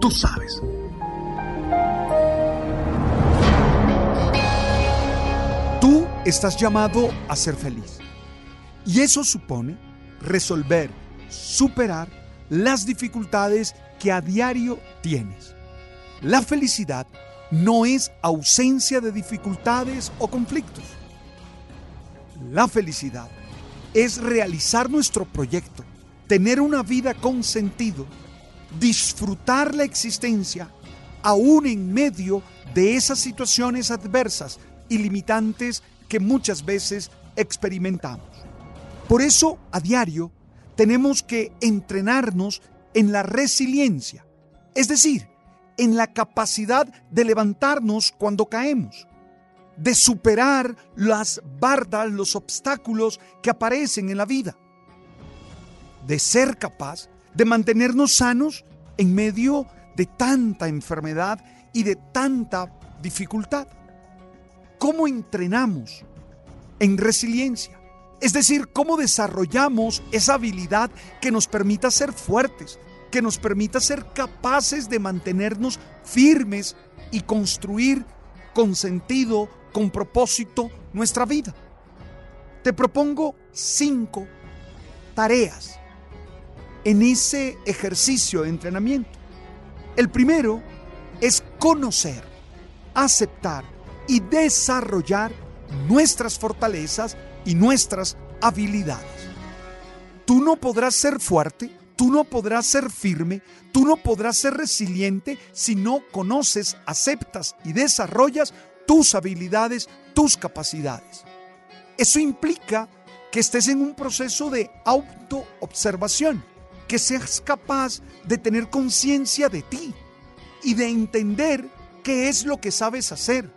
Tú sabes. Tú estás llamado a ser feliz. Y eso supone resolver, superar las dificultades que a diario tienes. La felicidad no es ausencia de dificultades o conflictos. La felicidad es realizar nuestro proyecto, tener una vida con sentido, disfrutar la existencia aún en medio de esas situaciones adversas y limitantes que muchas veces experimentamos. Por eso, a diario, tenemos que entrenarnos en la resiliencia, es decir, en la capacidad de levantarnos cuando caemos, de superar las bardas, los obstáculos que aparecen en la vida, de ser capaz de mantenernos sanos en medio de tanta enfermedad y de tanta dificultad. ¿Cómo entrenamos en resiliencia? Es decir, cómo desarrollamos esa habilidad que nos permita ser fuertes, que nos permita ser capaces de mantenernos firmes y construir con sentido, con propósito nuestra vida. Te propongo cinco tareas en ese ejercicio de entrenamiento. El primero es conocer, aceptar y desarrollar nuestras fortalezas y nuestras habilidades. Tú no podrás ser fuerte, tú no podrás ser firme, tú no podrás ser resiliente si no conoces, aceptas y desarrollas tus habilidades, tus capacidades. Eso implica que estés en un proceso de autoobservación, que seas capaz de tener conciencia de ti y de entender qué es lo que sabes hacer,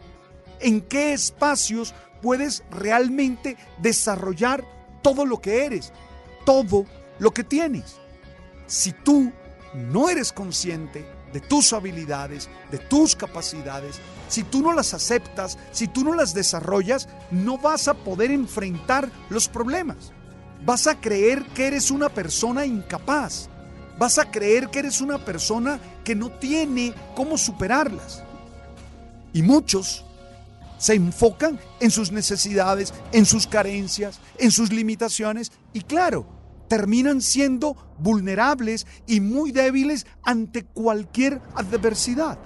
en qué espacios puedes realmente desarrollar todo lo que eres, todo lo que tienes. Si tú no eres consciente de tus habilidades, de tus capacidades, si tú no las aceptas, si tú no las desarrollas, no vas a poder enfrentar los problemas. Vas a creer que eres una persona incapaz. Vas a creer que eres una persona que no tiene cómo superarlas. Y muchos se enfocan en sus necesidades, en sus carencias, en sus limitaciones y claro, terminan siendo vulnerables y muy débiles ante cualquier adversidad.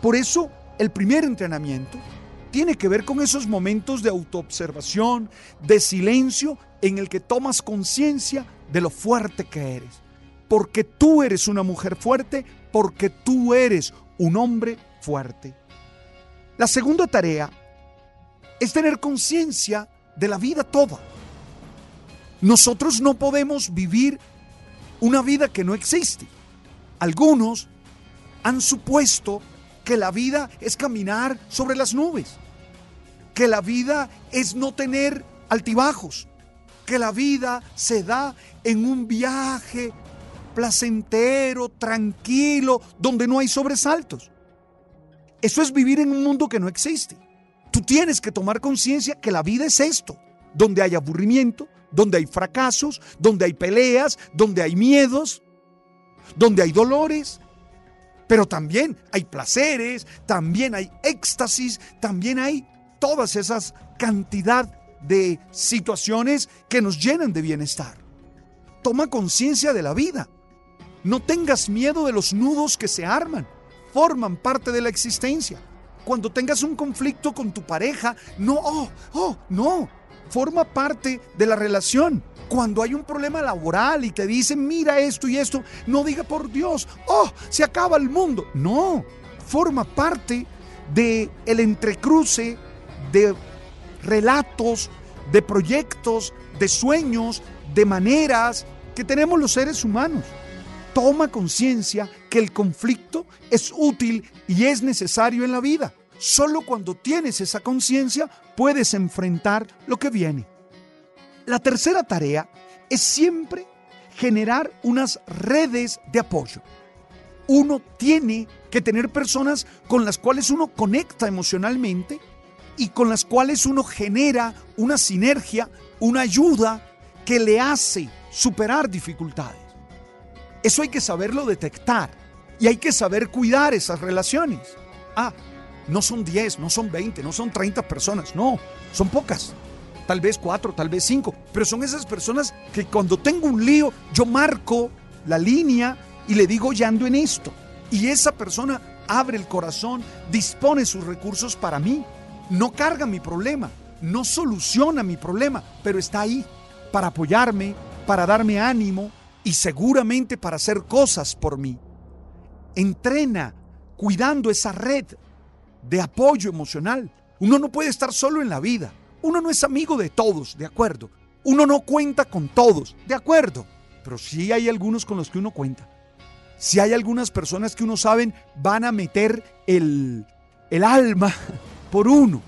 Por eso, el primer entrenamiento tiene que ver con esos momentos de autoobservación, de silencio, en el que tomas conciencia de lo fuerte que eres. Porque tú eres una mujer fuerte, porque tú eres un hombre fuerte. La segunda tarea es tener conciencia de la vida toda. Nosotros no podemos vivir una vida que no existe. Algunos han supuesto que la vida es caminar sobre las nubes, que la vida es no tener altibajos, que la vida se da en un viaje placentero, tranquilo, donde no hay sobresaltos. Eso es vivir en un mundo que no existe. Tú tienes que tomar conciencia que la vida es esto, donde hay aburrimiento, donde hay fracasos, donde hay peleas, donde hay miedos, donde hay dolores, pero también hay placeres, también hay éxtasis, también hay todas esas cantidad de situaciones que nos llenan de bienestar. Toma conciencia de la vida. No tengas miedo de los nudos que se arman, forman parte de la existencia. Cuando tengas un conflicto con tu pareja, no, oh, oh, no, forma parte de la relación. Cuando hay un problema laboral y te dicen, mira esto y esto, no diga por Dios, oh, se acaba el mundo. No, forma parte de el entrecruce de relatos, de proyectos, de sueños, de maneras que tenemos los seres humanos. Toma conciencia que el conflicto es útil y es necesario en la vida. Solo cuando tienes esa conciencia puedes enfrentar lo que viene. La tercera tarea es siempre generar unas redes de apoyo. Uno tiene que tener personas con las cuales uno conecta emocionalmente y con las cuales uno genera una sinergia, una ayuda que le hace superar dificultades. Eso hay que saberlo detectar y hay que saber cuidar esas relaciones. Ah, no son 10, no son 20, no son 30 personas, no, son pocas. Tal vez 4, tal vez 5, pero son esas personas que cuando tengo un lío, yo marco la línea y le digo, ya ando en esto. Y esa persona abre el corazón, dispone sus recursos para mí. No carga mi problema, no soluciona mi problema, pero está ahí para apoyarme, para darme ánimo y seguramente para hacer cosas por mí. Entrena cuidando esa red de apoyo emocional. Uno no puede estar solo en la vida. Uno no es amigo de todos, de acuerdo. Uno no cuenta con todos, de acuerdo. Pero sí hay algunos con los que uno cuenta. Si hay algunas personas que uno saben van a meter el, el alma por uno.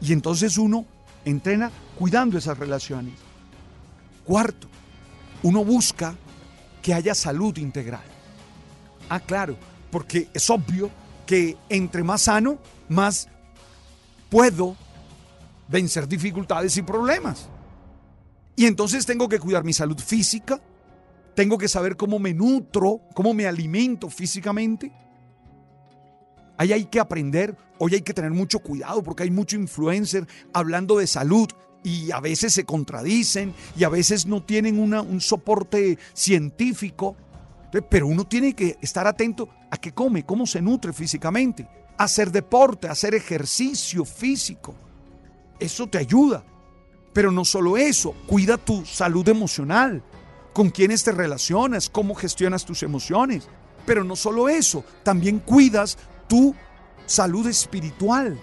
Y entonces uno entrena cuidando esas relaciones. Cuarto, uno busca que haya salud integral. Ah, claro, porque es obvio que entre más sano, más puedo vencer dificultades y problemas. Y entonces tengo que cuidar mi salud física, tengo que saber cómo me nutro, cómo me alimento físicamente. Ahí hay que aprender, hoy hay que tener mucho cuidado porque hay mucho influencer hablando de salud y a veces se contradicen y a veces no tienen un soporte científico. Pero uno tiene que estar atento a qué come, cómo se nutre físicamente, hacer deporte, hacer ejercicio físico. Eso te ayuda. Pero no solo eso, cuida tu salud emocional, con quiénes te relacionas, cómo gestionas tus emociones. Pero no solo eso, también cuidas tu salud espiritual.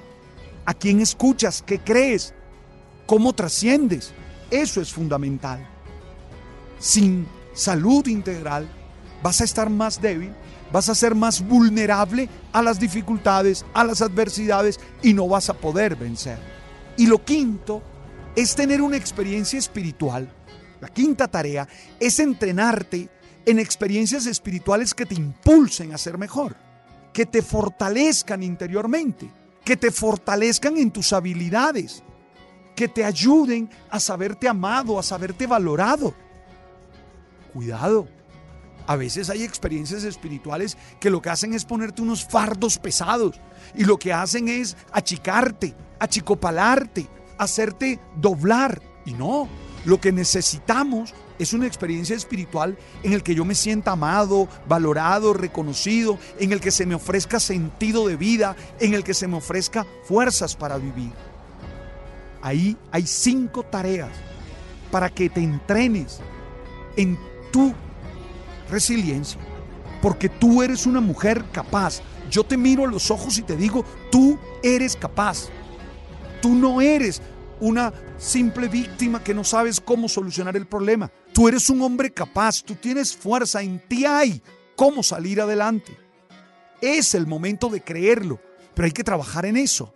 A quién escuchas, qué crees, cómo trasciendes. Eso es fundamental. Sin salud integral, vas a estar más débil, vas a ser más vulnerable a las dificultades, a las adversidades y no vas a poder vencer. Y lo quinto es tener una experiencia espiritual. La quinta tarea es entrenarte en experiencias espirituales que te impulsen a ser mejor, que te fortalezcan interiormente, que te fortalezcan en tus habilidades, que te ayuden a saberte amado, a saberte valorado. Cuidado, a veces hay experiencias espirituales que lo que hacen es ponerte unos fardos pesados y lo que hacen es achicarte, achicopalarte, hacerte doblar. Y no, lo que necesitamos es una experiencia espiritual en el que yo me sienta amado, valorado, reconocido, en el que se me ofrezca sentido de vida, en el que se me ofrezca fuerzas para vivir. Ahí hay cinco tareas para que te entrenes en tu resiliencia, porque tú eres una mujer capaz. Yo te miro a los ojos y te digo, tú eres capaz. Tú no eres una simple víctima que no sabes cómo solucionar el problema. Tú eres un hombre capaz, tú tienes fuerza, en ti hay cómo salir adelante. Es el momento de creerlo, pero hay que trabajar en eso.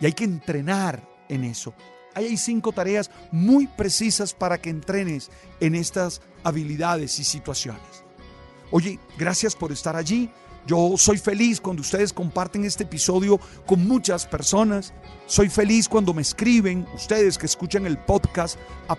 Y hay que entrenar en eso. Hay cinco tareas muy precisas para que entrenes en estas habilidades y situaciones. Oye, gracias por estar allí. Yo soy feliz cuando ustedes comparten este episodio con muchas personas. Soy feliz cuando me escriben, ustedes que escuchan el podcast, a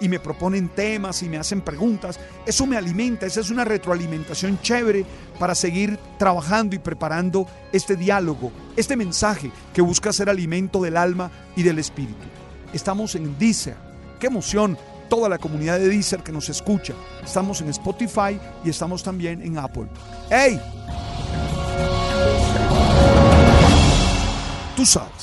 y me proponen temas y me hacen preguntas. Eso me alimenta, esa es una retroalimentación chévere para seguir trabajando y preparando este diálogo, este mensaje que busca ser alimento del alma y del espíritu. Estamos en Deezer. ¡Qué emoción! Toda la comunidad de Deezer que nos escucha. Estamos en Spotify y estamos también en Apple. ¡Hey! Tú sabes